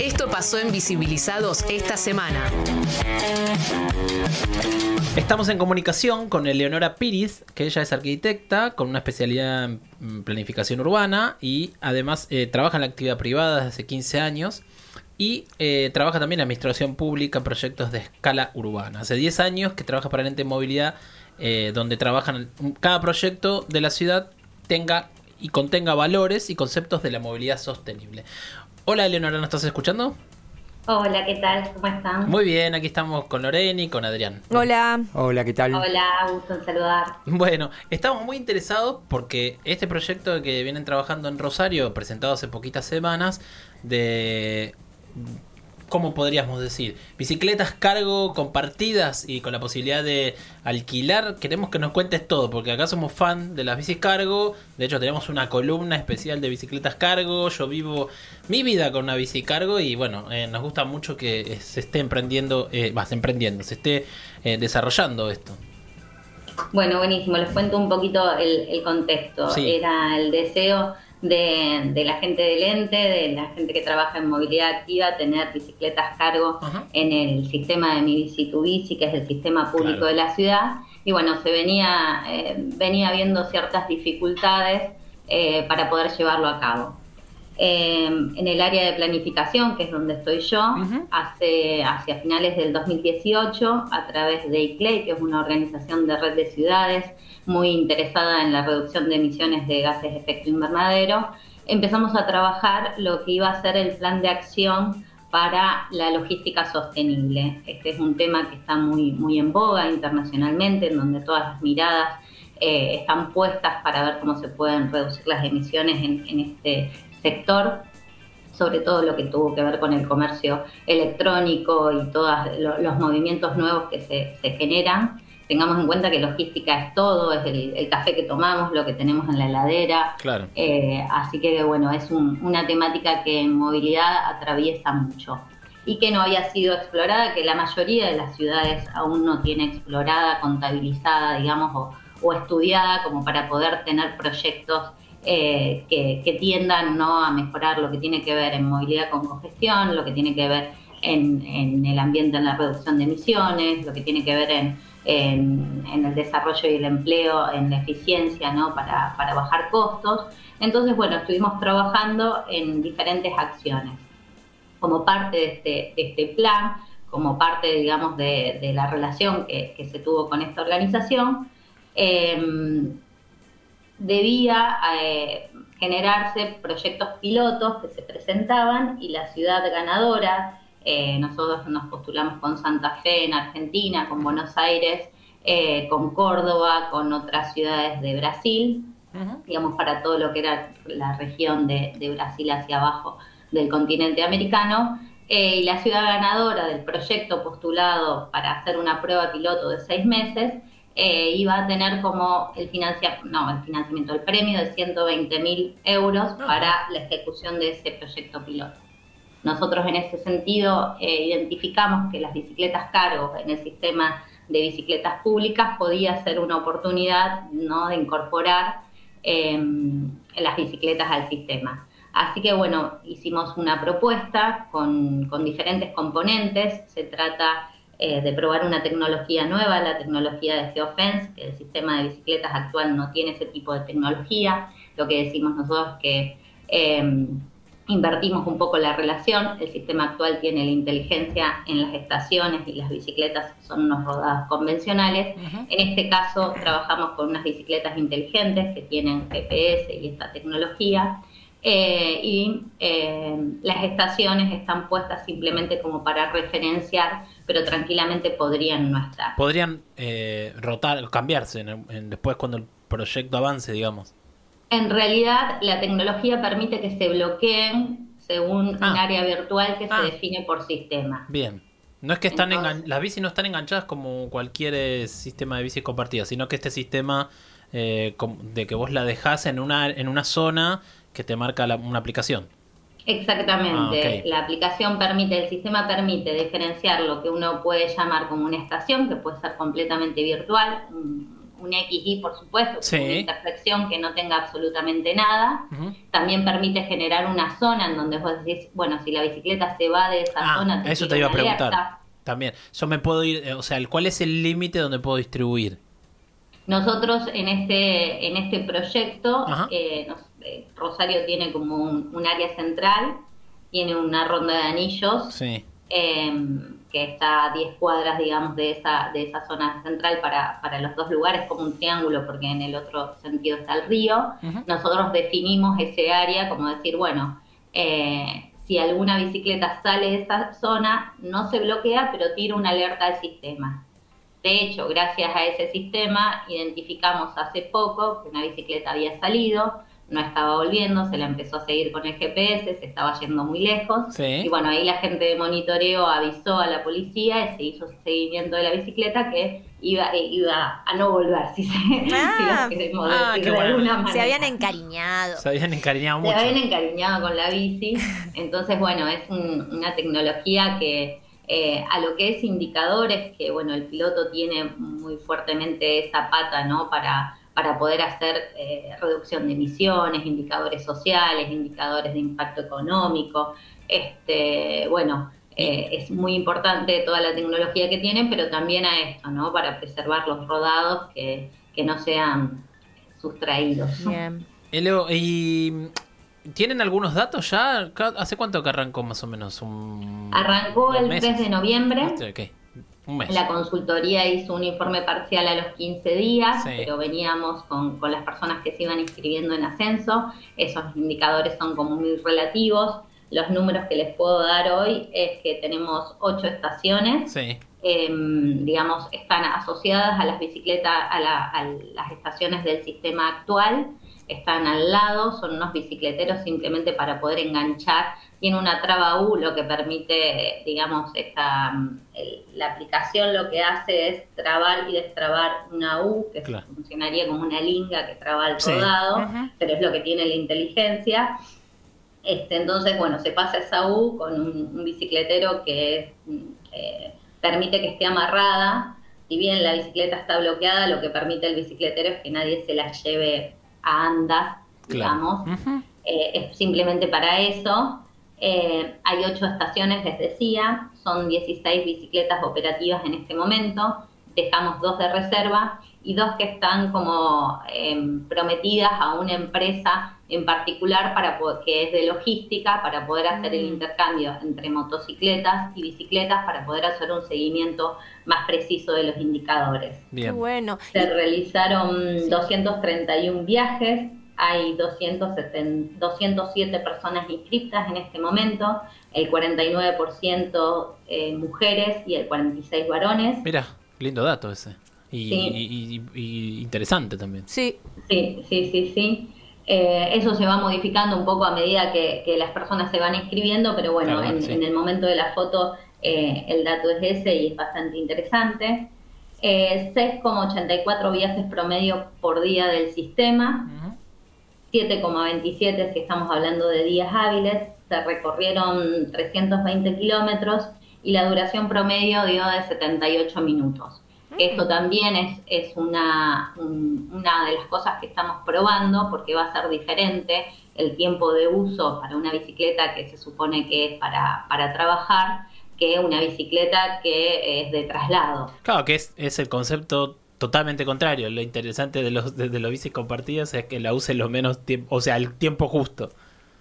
Esto pasó en Visibilizados esta semana. Estamos en comunicación con Eleonora Piris, que ella es arquitecta con una especialidad en planificación urbana y además eh, trabaja en la actividad privada desde hace 15 años y eh, trabaja también en administración pública en proyectos de escala urbana. Hace 10 años que trabaja para el ente movilidad, eh, donde trabajan cada proyecto de la ciudad tenga y contenga valores y conceptos de la movilidad sostenible. Hola Eleonora, ¿nos estás escuchando? Hola, ¿qué tal? ¿Cómo están? Muy bien, aquí estamos con Lorena y con Adrián. Hola. Hola, ¿qué tal? Hola, gusto en saludar. Bueno, estamos muy interesados porque este proyecto que vienen trabajando en Rosario, presentado hace poquitas semanas, de ¿cómo podríamos decir? Bicicletas cargo compartidas y con la posibilidad de alquilar. Queremos que nos cuentes todo, porque acá somos fan de las bicis cargo. De hecho, tenemos una columna especial de bicicletas cargo. Yo vivo mi vida con una bici cargo y bueno, eh, nos gusta mucho que se esté emprendiendo, eh, vas emprendiendo, se esté eh, desarrollando esto. Bueno, buenísimo. Les cuento un poquito el, contexto. Era el deseo de, la gente del ente, de la gente que trabaja en movilidad activa, tener bicicletas cargo en el sistema de Mi Bici Tu Bici, que es el sistema público de la ciudad. Y bueno, se venía, eh, venía viendo ciertas dificultades eh, para poder llevarlo a cabo. Eh, en el área de planificación, que es donde estoy yo, hace, hacia finales del 2018, a través de ICLEI, que es una organización de red de ciudades muy interesada en la reducción de emisiones de gases de efecto invernadero, empezamos a trabajar lo que iba a ser el plan de acción para la logística sostenible. Este es un tema que está muy, muy en boga internacionalmente, en donde todas las miradas eh, están puestas para ver cómo se pueden reducir las emisiones en, este sector, sobre todo lo que tuvo que ver con el comercio electrónico y todos los movimientos nuevos que se, generan. Tengamos en cuenta que logística es todo, es el, café que tomamos, lo que tenemos en la heladera. Claro. Eh, así que bueno, es una temática que en movilidad atraviesa mucho y que no había sido explorada, que la mayoría de las ciudades aún no tiene explorada, contabilizada, digamos, o, o estudiada como para poder tener proyectos eh, que, tiendan ¿no? a mejorar lo que tiene que ver en movilidad con congestión, lo que tiene que ver en, el ambiente, en la reducción de emisiones, lo que tiene que ver en, el desarrollo y el empleo, en la eficiencia ¿no? para, bajar costos. Entonces, bueno, estuvimos trabajando en diferentes acciones. Como parte de este, este plan, como parte, digamos, de, la relación que, se tuvo con esta organización, eh, debía eh, generarse proyectos pilotos que se presentaban y la ciudad ganadora, eh, nosotros nos postulamos con Santa Fe en Argentina, con Buenos Aires, eh, con Córdoba, con otras ciudades de Brasil, digamos para todo lo que era la región de, de Brasil hacia abajo del continente americano. y la ciudad ganadora del proyecto postulado para hacer una prueba piloto de seis meses eh, iba a tener como el, financia, no, el financiamiento, el premio de 120 mil euros para la ejecución de ese proyecto piloto. Nosotros en ese sentido eh, identificamos que las bicicletas cargos en el sistema de bicicletas públicas podía ser una oportunidad ¿no? de incorporar em, las bicicletas al sistema. Así que bueno, hicimos una propuesta con, con diferentes componentes. Se trata eh, de probar una tecnología nueva, la tecnología de Geofence, que el sistema de bicicletas actual no tiene ese tipo de tecnología. Lo que decimos nosotros es que em, invertimos un poco la relación, el sistema actual tiene la inteligencia en las estaciones y las bicicletas son unos rodados convencionales. En este caso trabajamos con unas bicicletas inteligentes que tienen GPS y esta tecnología. Eh, y eh, las estaciones están puestas simplemente como para referenciar, pero tranquilamente podrían no estar. Podrían eh, rotar, cambiarse después cuando el proyecto avance, digamos. En realidad, la tecnología permite que se bloqueen según un ah. área virtual que se ah. define por sistema. Bien. No es que están las bicis no están enganchadas como cualquier sistema de bicis compartida, sino que este sistema de que vos la dejás en una, en una zona que te marca una aplicación. Exactamente. Ah, la aplicación permite, el sistema permite diferenciar lo que uno puede llamar como una estación, que puede ser completamente virtual, un XY, por supuesto, Sí. una intersección que no tenga absolutamente nada. También permite generar una zona en donde vos decís, bueno, si la bicicleta se va de esa Ah, zona, eso te iba a preguntar. alerta. También. Yo me puedo ir, eh, o sea, ¿cuál es el límite donde puedo distribuir? Nosotros en este, en este proyecto, eh, nos- eh, Rosario tiene como un, un área central, tiene una ronda de anillos Sí. eh, que está a 10 cuadras, digamos, de esa, de esa zona central para, para los dos lugares, como un triángulo, porque en el otro sentido está el río. Nosotros definimos ese área como decir, bueno, eh, si alguna bicicleta sale de esa zona, no se bloquea, pero tira una alerta al sistema. De hecho, gracias a ese sistema, identificamos hace poco que una bicicleta había salido, no estaba volviendo, se la empezó a seguir con el GPS, se estaba yendo muy lejos. Sí. Y bueno, ahí la gente de monitoreo avisó a la policía y se hizo seguimiento de la bicicleta que iba, eh, iba a no volver, si, se, Ah. si lo queremos Ah, decir qué de bueno. alguna manera. Se habían encariñado. Se habían encariñado Se mucho. habían encariñado con la bici. Entonces, bueno, es un- una tecnología que eh, a lo que es indicadores, que bueno, el piloto tiene muy fuertemente esa pata, ¿no? Para, para poder hacer eh, reducción de emisiones, indicadores sociales, indicadores de impacto económico. Este, bueno, eh, es muy importante toda la tecnología que tienen, pero también a esto, ¿no? Para preservar los rodados que, que no sean sustraídos. Bien. ¿y tienen algunos datos ya? ¿Hace cuánto que arrancó más o menos? Un, Arrancó el meses? 3 de noviembre. Este, ok, Un mes. La consultoría hizo un informe parcial a los 15 días, Sí. pero veníamos con, con las personas que se iban inscribiendo en ascenso. Esos indicadores son como muy relativos. Los números que les puedo dar hoy es que tenemos ocho estaciones. Sí. eh, digamos, están asociadas a las bicicletas, a, la- a las estaciones del sistema actual, están al lado, son unos bicicleteros simplemente para poder enganchar. Tiene una traba U, lo que permite, digamos, esta, mm, el- la aplicación lo que hace es trabar y destrabar una U, que Claro. funcionaría como una linga que traba el Sí. rodado, pero es lo que tiene la inteligencia. Este, entonces, bueno, se pasa esa U con un, un bicicletero que mm, eh, permite que esté amarrada. Si bien la bicicleta está bloqueada, lo que permite el bicicletero es que nadie se la lleve a andas, digamos. Eh, es simplemente para eso. Eh, hay ocho estaciones, les decía, son 16 bicicletas operativas en este momento. Dejamos dos de reserva y dos que están como eh, prometidas a una empresa en particular para po- que es de logística para poder hacer el Mm. intercambio entre motocicletas y bicicletas para poder hacer un seguimiento más preciso de los indicadores. Qué Bien. bueno. Se realizaron 231 viajes, hay 270 207 personas inscriptas en este momento, el 49% eh, mujeres y el 46 varones. Mira, lindo dato ese. Y, Sí. y- y- y interesante también. Sí. Sí, sí, sí, sí. Eh, eso se va modificando un poco a medida que, que las personas se van inscribiendo, pero bueno, Claro, en, sí. en el momento de la foto eh, el dato es ese y es bastante interesante. Eh, 6,84 viajes promedio por día del sistema. Ujú. 7,27 si estamos hablando de días hábiles, se recorrieron 320 kilómetros y la duración promedio dio de 78 minutos. Esto también es, es una, un- una de las cosas que estamos probando porque va a ser diferente el tiempo de uso para una bicicleta que se supone que es para, para trabajar que una bicicleta que es de traslado. Claro, que es, es el concepto totalmente contrario. Lo interesante de los, de, de los bicis compartidas es que la use lo menos tiempo, o sea, el tiempo justo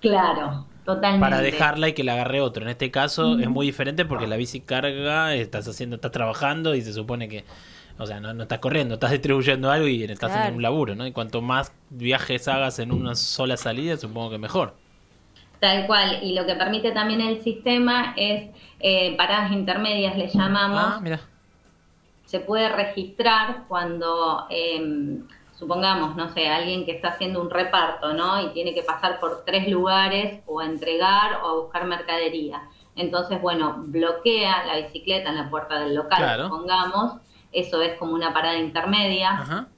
Claro, totalmente. para dejarla y que la agarre otro. En este caso es muy diferente porque la bici carga, estás haciendo, estás trabajando y se supone que, o sea, no, no estás corriendo, estás distribuyendo algo y estás Claro. en un laburo, ¿no? Y cuanto más viajes hagas en una sola salida, supongo que mejor. Tal cual, y lo que permite también el sistema es eh, paradas intermedias, le llamamos. Ah, mira. Se puede registrar cuando, eh, supongamos, no sé, alguien que está haciendo un reparto, ¿no? Y tiene que pasar por tres lugares o a entregar o a buscar mercadería. Entonces, bueno, bloquea la bicicleta en la puerta del local, Claro. supongamos. Eso es como una parada intermedia. Ajá,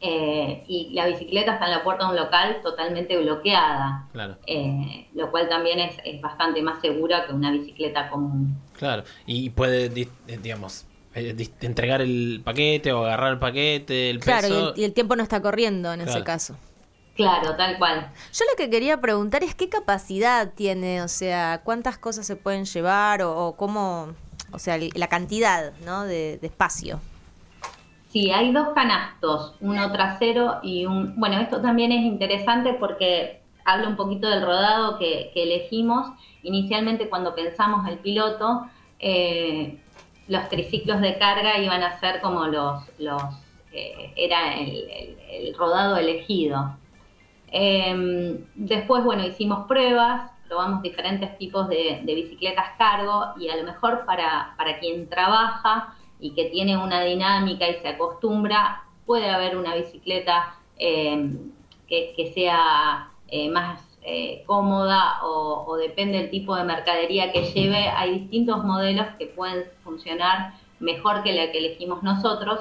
eh, y la bicicleta está en la puerta de un local totalmente bloqueada. claro. Eh, lo cual también es, es bastante más segura que una bicicleta común. Claro, y puede, eh, digamos, entregar el paquete o agarrar el paquete, el Claro, y peso. el, y el tiempo no está corriendo en ese Claro. caso. Claro, tal cual. Yo lo que quería preguntar es qué capacidad tiene, o sea, cuántas cosas se pueden llevar o, o cómo, o sea, la cantidad, ¿no? De, de espacio. Sí, hay dos canastos, uno trasero y un... Bueno, esto también es interesante porque habla un poquito del rodado que, que elegimos. Inicialmente cuando pensamos el piloto, eh, los triciclos de carga iban a ser como los... los eh, era el, rodado elegido. Eh, después, bueno, hicimos pruebas, probamos diferentes tipos de, bicicletas cargo y a lo mejor para, para quien trabaja y que tiene una dinámica y se acostumbra, puede haber una bicicleta eh, que, que sea eh, más eh, cómoda o, o depende del tipo de mercadería que lleve. Hay distintos modelos que pueden funcionar mejor que la que elegimos nosotros,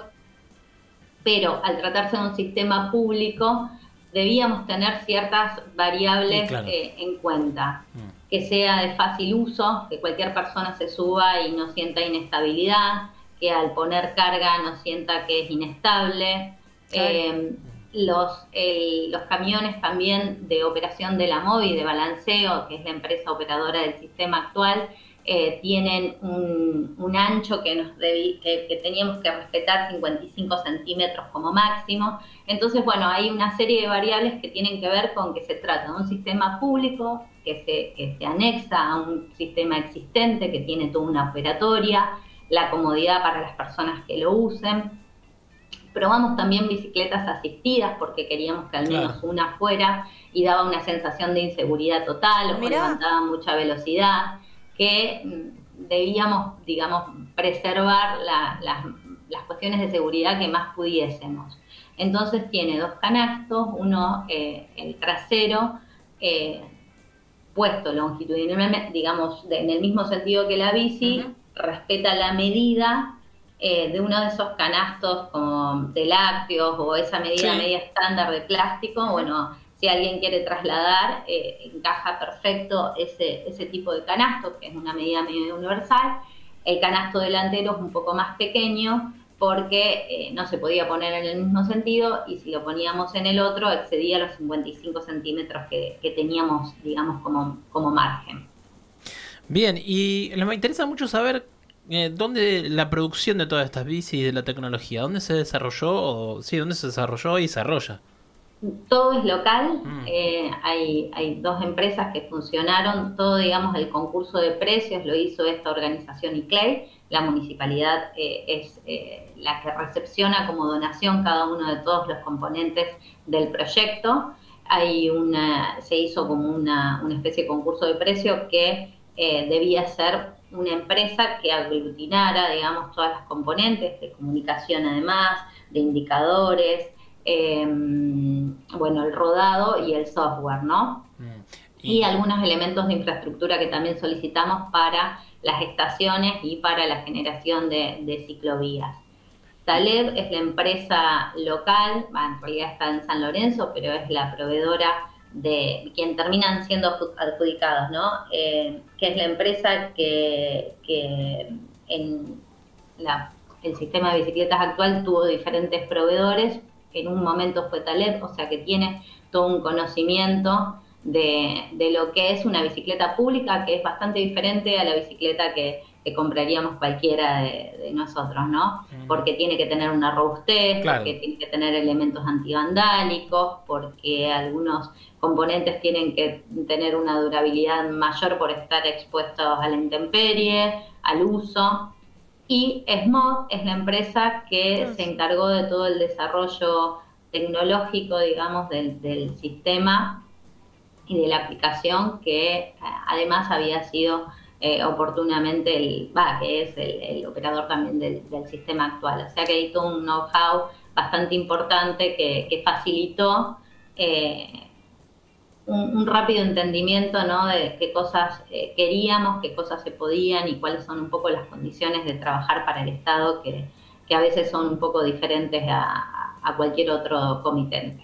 pero al tratarse de un sistema público, debíamos tener ciertas variables Sí, claro. eh, en cuenta. Mm. Que sea de fácil uso, que cualquier persona se suba y no sienta inestabilidad, que al poner carga no sienta que es inestable. Claro. Eh, los, el- los camiones también de operación de la MOVI, de balanceo, que es la empresa operadora del sistema actual, eh, tienen un, un ancho que, nos que teníamos que respetar 55 centímetros como máximo. Entonces, bueno, hay una serie de variables que tienen que ver con que se trata de un sistema público que se, que se anexa a un sistema existente que tiene toda una operatoria, la comodidad para las personas que lo usen. Probamos también bicicletas asistidas porque queríamos que al Claro. menos una fuera y daba una sensación de inseguridad total o levantaba mucha velocidad que mm, debíamos, digamos, preservar la- las, las cuestiones de seguridad que más pudiésemos. Entonces tiene dos canastos, uno eh, el trasero, eh, puesto longitudinalmente, digamos, de- en el mismo sentido que la bici, respeta la medida eh, de uno de esos canastos como de lácteos o esa medida Sí. media estándar de plástico. Bueno, si alguien quiere trasladar, eh, encaja perfecto ese, ese tipo de canasto, que es una medida medio universal. El canasto delantero es un poco más pequeño porque eh, no se podía poner en el mismo sentido y si lo poníamos en el otro excedía los 55 centímetros que, que teníamos, digamos, como, como margen. Bien, y me interesa mucho saber eh, dónde la producción de todas estas bicis y de la tecnología, dónde se desarrolló, o sí, dónde se desarrolló y desarrolla. Todo es local, Mm. eh, hay, hay dos empresas que funcionaron, todo digamos el concurso de precios lo hizo esta organización ICLEI, la municipalidad eh, es eh, la que recepciona como donación cada uno de todos los componentes del proyecto. Hay una, se hizo como una, una especie de concurso de precios que eh, debía ser una empresa que aglutinara, digamos, todas las componentes de comunicación además, de indicadores, eh, bueno, el rodado y el software, ¿no? Mm. Y algunos elementos de infraestructura que también solicitamos para las estaciones y para la generación de, de ciclovías. Taleb es la empresa local, en realidad está en San Lorenzo, pero es la proveedora de quien terminan siendo adju- adjudicados, ¿no? Eh, que es la empresa que, que en la- el sistema de bicicletas actual tuvo diferentes proveedores. En un momento fue Taleb, o sea que tiene todo un conocimiento de, de lo que es una bicicleta pública, que es bastante diferente a la bicicleta que, que compraríamos cualquiera de, de nosotros, ¿no? Porque tiene que tener una robustez, Claro. porque tiene que tener elementos antivandálicos, porque algunos componentes tienen que tener una durabilidad mayor por estar expuestos a la intemperie, al uso. Y SMOD es la empresa que se encargó de todo el desarrollo tecnológico, digamos, del, del sistema y de la aplicación que eh, además había sido eh, oportunamente el, va, que es el, operador también del, sistema actual. O sea que hay todo un know-how bastante importante que, facilitó eh, un, rápido entendimiento ¿no? de qué cosas eh, queríamos, qué cosas se podían y cuáles son un poco las condiciones de trabajar para el Estado que, a veces son un poco diferentes a cualquier otro comitente.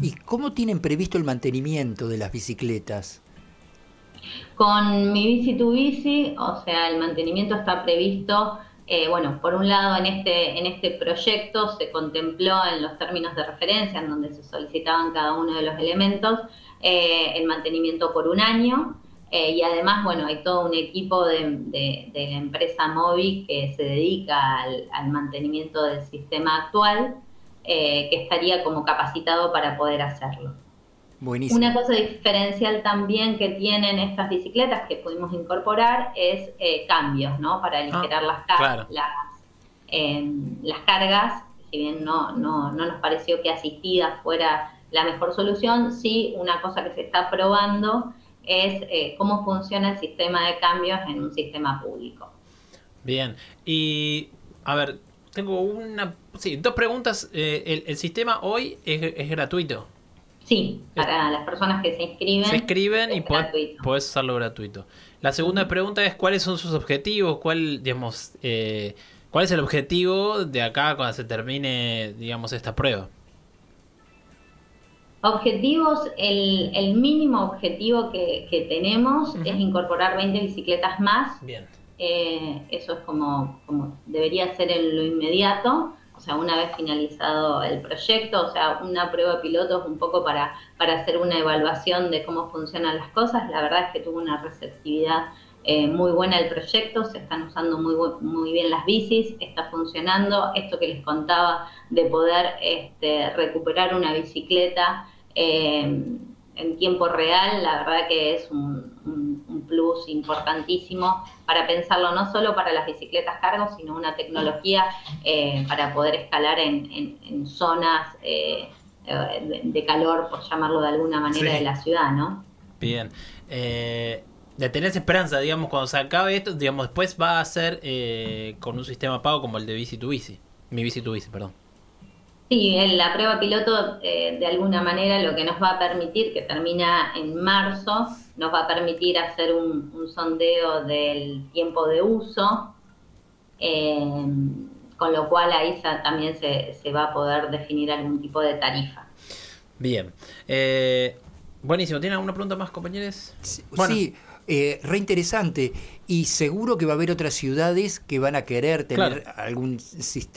¿Y cómo tienen previsto el mantenimiento de las bicicletas? Con mi bici tu bici, o sea, el mantenimiento está previsto Eh, bueno, por un lado, en este, en este proyecto se contempló en los términos de referencia, en donde se solicitaban cada uno de los elementos, eh, el mantenimiento por un año. Eh, y además, bueno, hay todo un equipo de, la empresa Movi que se dedica al, al mantenimiento del sistema actual, que estaría como capacitado para poder hacerlo. Una cosa diferencial también que tienen estas bicicletas que pudimos incorporar es eh, cambios, ¿no? Para aligerar ah, las, em, las, cargas. Si bien no, no, no nos pareció que asistidas fuera la mejor solución, sí una cosa que se está probando es eh, cómo funciona el sistema de cambios en un sistema público. Bien, y a ver, tengo una, sí, dos preguntas. Eh, el, sistema hoy es, es gratuito? Sí, para las personas que se inscriben. Se inscriben y puedes, usarlo gratuito. La segunda pregunta es cuáles son sus objetivos, cuál, digamos, eh, cuál es el objetivo de acá cuando se termine, digamos, esta prueba. Objetivos, el, mínimo objetivo que, tenemos es incorporar 20 bicicletas más. Bien. Eh, eso es como, como debería ser en lo inmediato o sea, una vez finalizado el proyecto, o sea, una prueba piloto es un poco para, para hacer una evaluación de cómo funcionan las cosas. La verdad es que tuvo una receptividad eh, muy buena el proyecto, se están usando muy, muy bien las bicis, está funcionando. Esto que les contaba de poder este, recuperar una bicicleta. Eh, en tiempo real, la verdad que es un, plus importantísimo para pensarlo no solo para las bicicletas cargo, sino una tecnología eh, para poder escalar en, zonas eh, de, calor, por llamarlo de alguna manera, de la ciudad, ¿no? Bien. Eh, de tener esperanza, digamos, cuando se acabe esto, digamos, después va a ser eh, con un sistema pago como el de Bici to Bici. Mi Bici to Bici, perdón. Sí, la prueba piloto eh, de alguna manera lo que nos va a permitir, que termina en marzo, nos va a permitir hacer un, sondeo del tiempo de uso, eh, con lo cual ahí también se, se, va a poder definir algún tipo de tarifa. Bien. Eh, buenísimo. ¿Tienen alguna pregunta más, compañeros? sí eh, re interesante y seguro que va a haber otras ciudades que van a querer tener algún,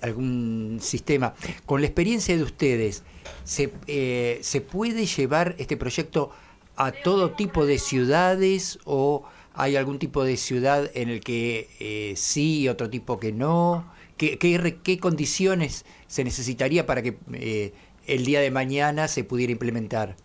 algún sistema. Con la experiencia de ustedes, ¿se, eh, ¿se puede llevar este proyecto a todo tipo de ciudades o hay algún tipo de ciudad en el que eh, sí y otro tipo que no? ¿Qué, qué, condiciones se necesitaría para que eh, el día de mañana se pudiera implementar?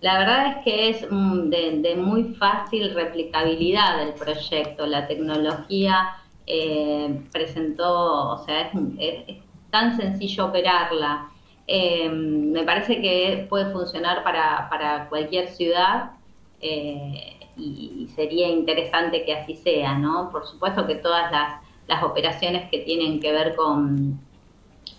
La verdad es que es mm, de, muy fácil replicabilidad el proyecto. La tecnología eh, presentó, o sea, es, tan sencillo operarla. Eh, me parece que puede funcionar para, cualquier ciudad eh, y, sería interesante que así sea, ¿no? Por supuesto que todas las, las operaciones que tienen que ver con,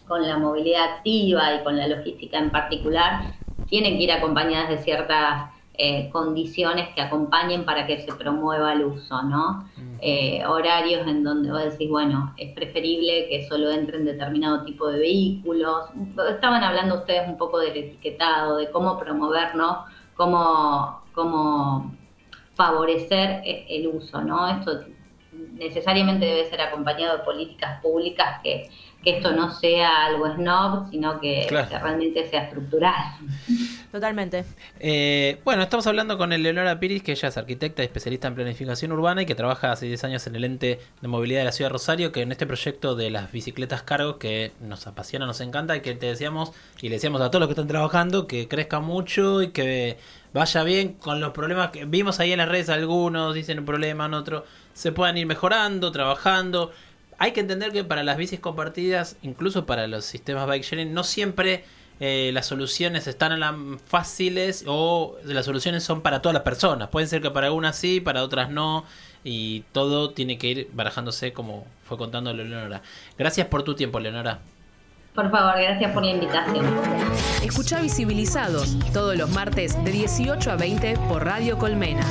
con la movilidad activa y con la logística en particular tienen que ir acompañadas de ciertas eh, condiciones que acompañen para que se promueva el uso, ¿no? Eh, horarios en donde vos decís, bueno, es preferible que solo entren determinado tipo de vehículos. Estaban hablando ustedes un poco del etiquetado, de cómo promover, ¿no? Cómo, cómo favorecer e, el uso, ¿no? Esto necesariamente debe ser acompañado de políticas públicas que, esto no sea algo snob, sino que, realmente sea estructural. Totalmente. Eh, bueno, estamos hablando con Eleonora Piris, que ella es arquitecta y especialista en planificación urbana y que trabaja hace 10 años en el ente de movilidad de la ciudad de Rosario, que en este proyecto de las bicicletas cargo, que nos apasiona, nos encanta y que te decíamos y le decíamos a todos los que están trabajando que crezca mucho y que vaya bien con los problemas que vimos ahí en las redes, algunos dicen un problema, en otro se puedan ir mejorando, trabajando. Hay que entender que para las bicis compartidas, incluso para los sistemas bike sharing, no siempre eh, las soluciones están la fáciles o las soluciones son para todas las personas. Pueden ser que para algunas sí, para otras no. Y todo tiene que ir barajándose como fue contando Leonora. Gracias por tu tiempo, Leonora. Por favor, gracias por la invitación. Escucha Visibilizados todos los martes de 18 a 20 por Radio Colmena.